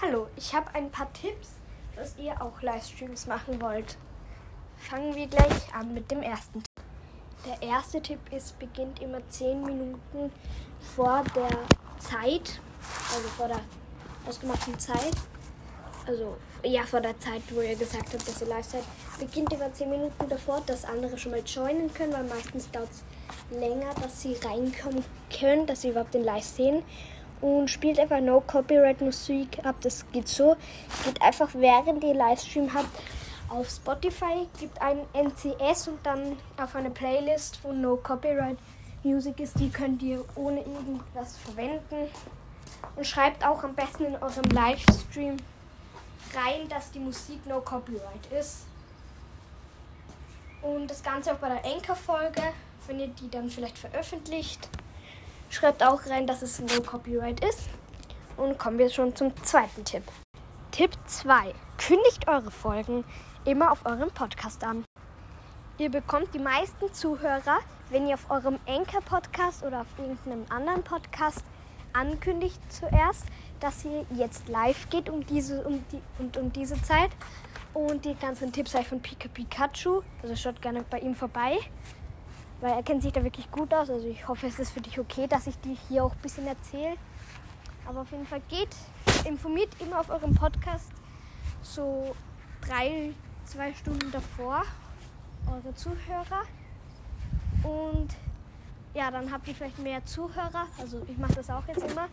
Hallo, ich habe ein paar Tipps, dass ihr auch Livestreams machen wollt. Fangen wir gleich an mit dem ersten Tipp. Der erste Tipp ist, beginnt immer 10 Minuten vor der Zeit, also vor der ausgemachten Zeit. Also ja, vor der Zeit, wo ihr gesagt habt, dass ihr live seid, beginnt immer 10 Minuten davor, dass andere schon mal joinen können, weil meistens dauert es länger, dass sie reinkommen können, dass sie überhaupt den Live sehen und spielt einfach No Copyright Musik ab. Das geht so. Geht einfach während ihr Livestream habt auf Spotify, gibt ein NCS und dann auf eine Playlist, wo No Copyright Music ist. Die könnt ihr ohne irgendwas verwenden. Und schreibt auch am besten in eurem Livestream rein, dass die Musik No Copyright ist. Und das Ganze auch bei der Anchor-Folge, wenn ihr die dann vielleicht veröffentlicht. Schreibt auch rein, dass es No Copyright ist. Und kommen wir schon zum zweiten Tipp. Tipp 2. Kündigt eure Folgen immer auf eurem Podcast an. Ihr bekommt die meisten Zuhörer, wenn ihr auf eurem Anchor-Podcast oder auf irgendeinem anderen Podcast ankündigt zuerst, dass ihr jetzt live geht um diese, um die, und um diese Zeit. Und die ganzen Tipps halt von Pika Pikachu. Also schaut gerne bei ihm vorbei weil er kennt sich da wirklich gut aus. Also ich hoffe, es ist für dich okay, dass ich dir hier auch ein bisschen erzähle. Aber auf jeden Fall geht, informiert immer auf eurem Podcast so drei, zwei Stunden davor eure Zuhörer. Und ja, dann habt ihr vielleicht mehr Zuhörer. Also ich mache das auch jetzt immer.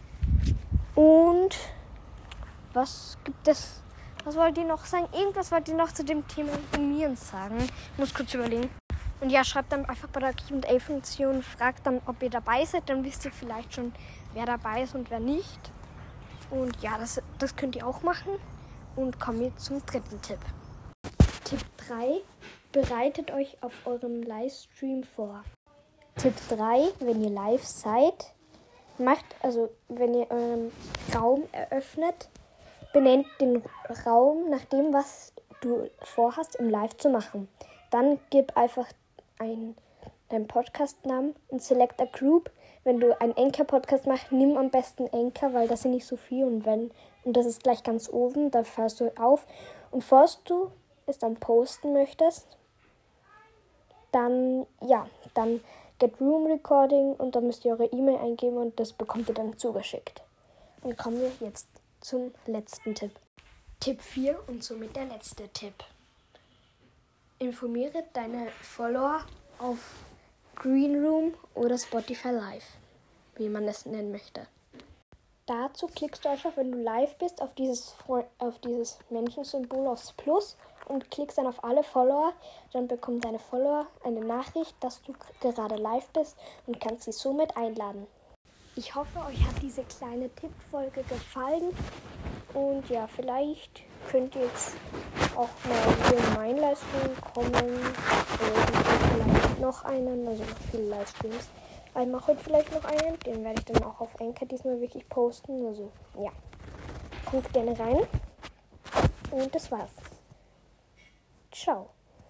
Und was gibt es? Was wollt ihr noch sagen? Irgendwas wollt ihr noch zu dem Thema informieren sagen? Ich muss kurz überlegen. Und ja, schreibt dann einfach bei der QA-Funktion, fragt dann, ob ihr dabei seid. Dann wisst ihr vielleicht schon, wer dabei ist und wer nicht. Und ja, das, das könnt ihr auch machen. Und kommen wir zum dritten Tipp. Tipp 3. Bereitet euch auf eurem Livestream vor. Tipp 3. Wenn ihr live seid, macht, also wenn ihr euren Raum eröffnet, benennt den Raum nach dem, was du vorhast, im Live zu machen. Dann gib einfach ein, deinen Podcast-Namen und select a group. Wenn du einen Anchor-Podcast machst, nimm am besten Anchor, weil das sind nicht so viel und wenn, und das ist gleich ganz oben, da fährst du auf. Und falls du es dann posten möchtest, dann, ja, dann Get Room Recording und dann müsst ihr eure E-Mail eingeben und das bekommt ihr dann zugeschickt. Und kommen wir jetzt zum letzten Tipp. Tipp 4 und somit der letzte Tipp. Informiere deine Follower auf Greenroom oder Spotify Live, wie man es nennen möchte. Dazu klickst du einfach, wenn du live bist, auf dieses, auf dieses Männchensymbol aufs Plus und klickst dann auf alle Follower. Dann bekommen deine Follower eine Nachricht, dass du gerade live bist und kannst sie somit einladen. Ich hoffe, euch hat diese kleine Tippfolge gefallen. Und ja, vielleicht könnt ihr jetzt auch mal hier in meinen Livestream kommen. Oder vielleicht noch einen, also noch viele Livestreams. Ich mache heute vielleicht noch einen, den werde ich dann auch auf Anchor diesmal wirklich posten. Also ja, kommt gerne rein. Und das war's. Ciao.